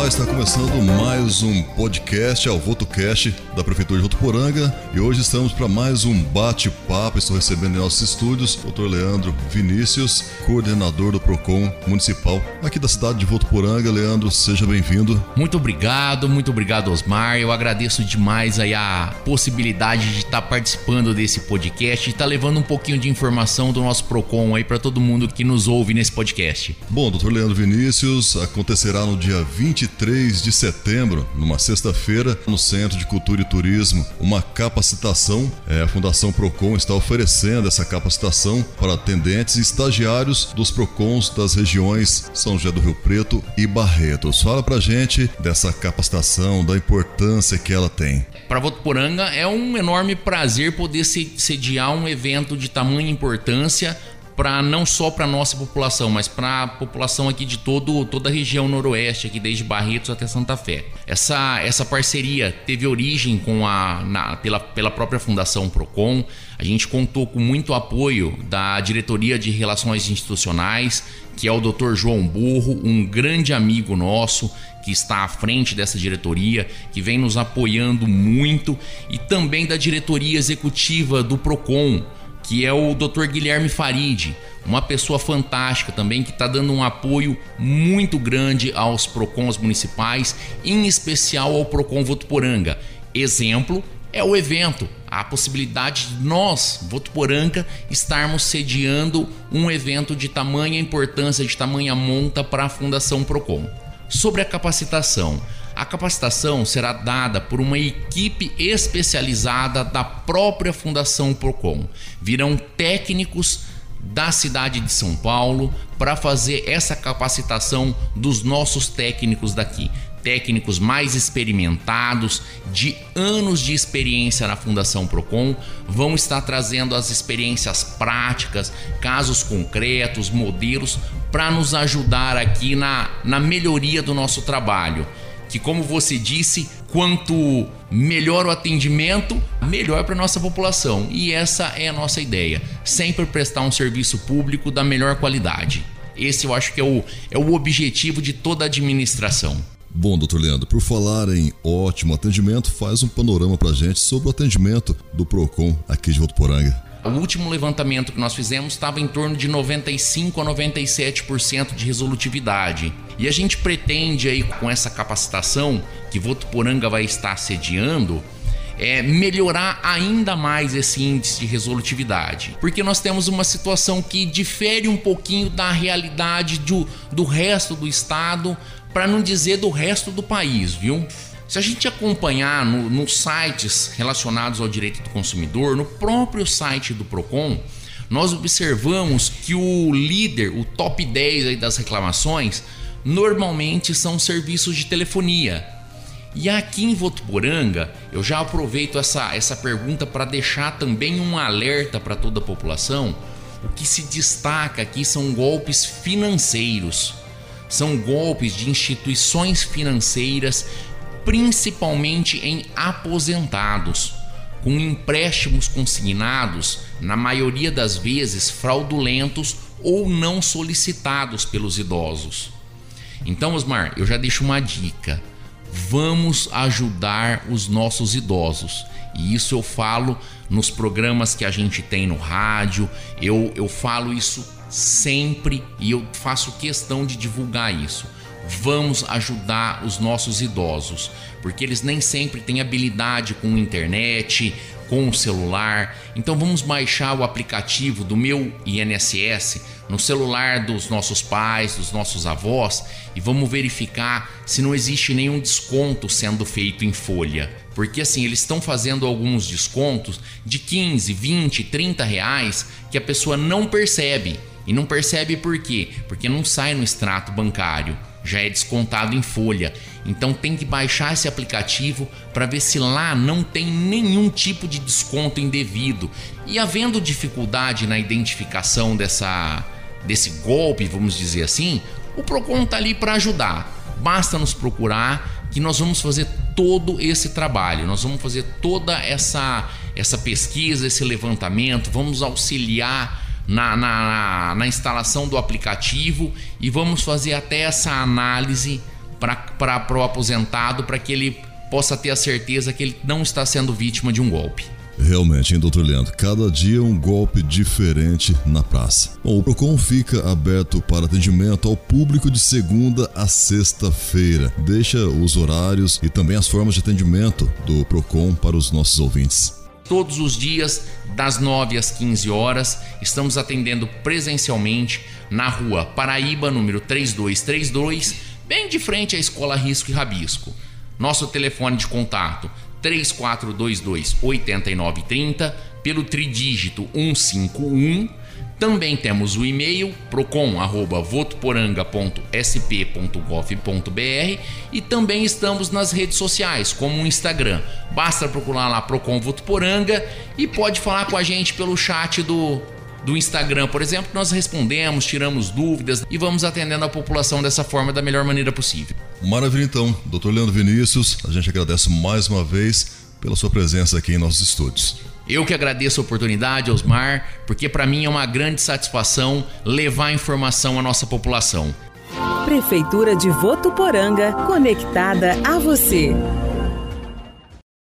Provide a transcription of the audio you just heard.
Olá, está começando mais um podcast, é o VotoCast da Prefeitura de Votuporanga e hoje estamos para mais um bate-papo. Estou recebendo em nossos estúdios o Dr. Leandro Vinícius, coordenador do PROCON Municipal aqui da cidade de Votuporanga. Leandro, seja bem-vindo. Muito obrigado, muito obrigado, Osmar. Eu agradeço demais aí a possibilidade de estar participando desse podcast e estar levando um pouquinho de informação do nosso PROCON aí para todo mundo que nos ouve nesse podcast. Bom, Dr. Leandro Vinícius, acontecerá no dia 20 23 de setembro, numa sexta-feira, no Centro de Cultura e Turismo, uma capacitação. É, a Fundação Procon está oferecendo essa capacitação para atendentes e estagiários dos Procons das regiões São José do Rio Preto e Barretos. Fala pra gente dessa capacitação, da importância que ela tem. Para Votuporanga é um enorme prazer poder sediar um evento de tamanha importância para não só para nossa população, mas para a população aqui de todo, toda a região noroeste, aqui desde Barretos até Santa Fé. Essa, essa parceria teve origem com a, na, pela, pela própria Fundação Procon. A gente contou com muito apoio da Diretoria de Relações Institucionais, que é o Dr. João Burro, um grande amigo nosso que está à frente dessa diretoria, que vem nos apoiando muito, e também da diretoria executiva do Procon que é o Dr. Guilherme Farid, uma pessoa fantástica também que está dando um apoio muito grande aos PROCONs municipais, em especial ao PROCON Votuporanga. Exemplo é o evento, a possibilidade de nós, Votuporanga, estarmos sediando um evento de tamanha importância, de tamanha monta para a Fundação PROCON. Sobre a capacitação, a capacitação será dada por uma equipe especializada da própria Fundação Procon. Virão técnicos da cidade de São Paulo para fazer essa capacitação dos nossos técnicos daqui. Técnicos mais experimentados, de anos de experiência na Fundação Procon, vão estar trazendo as experiências práticas, casos concretos, modelos para nos ajudar aqui na, na melhoria do nosso trabalho que, como você disse, quanto melhor o atendimento, melhor para nossa população. E essa é a nossa ideia: sempre prestar um serviço público da melhor qualidade. Esse eu acho que é o, é o objetivo de toda a administração. Bom, doutor Leandro, por falar em ótimo atendimento, faz um panorama para gente sobre o atendimento do PROCON aqui de Votuporanga. O último levantamento que nós fizemos estava em torno de 95 a 97% de resolutividade. E a gente pretende aí com essa capacitação que Votuporanga vai estar sediando, é, melhorar ainda mais esse índice de resolutividade. Porque nós temos uma situação que difere um pouquinho da realidade do, do resto do estado, para não dizer do resto do país, viu? Se a gente acompanhar no, nos sites relacionados ao direito do consumidor, no próprio site do Procon, nós observamos que o líder, o top 10 das reclamações, normalmente são serviços de telefonia. E aqui em Votuporanga, eu já aproveito essa, essa pergunta para deixar também um alerta para toda a população. O que se destaca aqui são golpes financeiros. São golpes de instituições financeiras principalmente em aposentados, com empréstimos consignados, na maioria das vezes fraudulentos ou não solicitados pelos idosos. Então, Osmar, eu já deixo uma dica. Vamos ajudar os nossos idosos. E isso eu falo nos programas que a gente tem no rádio, eu, eu falo isso sempre e eu faço questão de divulgar isso vamos ajudar os nossos idosos, porque eles nem sempre têm habilidade com internet, com o celular. Então vamos baixar o aplicativo do meu INSS no celular dos nossos pais, dos nossos avós e vamos verificar se não existe nenhum desconto sendo feito em folha. Porque assim, eles estão fazendo alguns descontos de 15, 20, 30 reais que a pessoa não percebe. E não percebe por quê? Porque não sai no extrato bancário já é descontado em folha. Então tem que baixar esse aplicativo para ver se lá não tem nenhum tipo de desconto indevido. E havendo dificuldade na identificação dessa desse golpe, vamos dizer assim, o Procon está ali para ajudar. Basta nos procurar que nós vamos fazer todo esse trabalho. Nós vamos fazer toda essa essa pesquisa, esse levantamento, vamos auxiliar na, na, na instalação do aplicativo e vamos fazer até essa análise para o aposentado, para que ele possa ter a certeza que ele não está sendo vítima de um golpe. Realmente, hein, doutor Leandro? Cada dia um golpe diferente na praça. Bom, o PROCON fica aberto para atendimento ao público de segunda a sexta-feira. Deixa os horários e também as formas de atendimento do PROCON para os nossos ouvintes. Todos os dias, das 9 às 15 horas, estamos atendendo presencialmente na rua Paraíba, número 3232, bem de frente à Escola Risco e Rabisco. Nosso telefone de contato 3422 8930 pelo tridígito 151. Também temos o e-mail procon@votuporanga.sp.gov.br e também estamos nas redes sociais, como o Instagram. Basta procurar lá Procon Votuporanga e pode falar com a gente pelo chat do do Instagram, por exemplo, nós respondemos, tiramos dúvidas e vamos atendendo a população dessa forma da melhor maneira possível. Maravilha então, doutor Leandro Vinícius, a gente agradece mais uma vez pela sua presença aqui em nossos estúdios. Eu que agradeço a oportunidade, Osmar, porque para mim é uma grande satisfação levar informação à nossa população. Prefeitura de Votuporanga, conectada a você.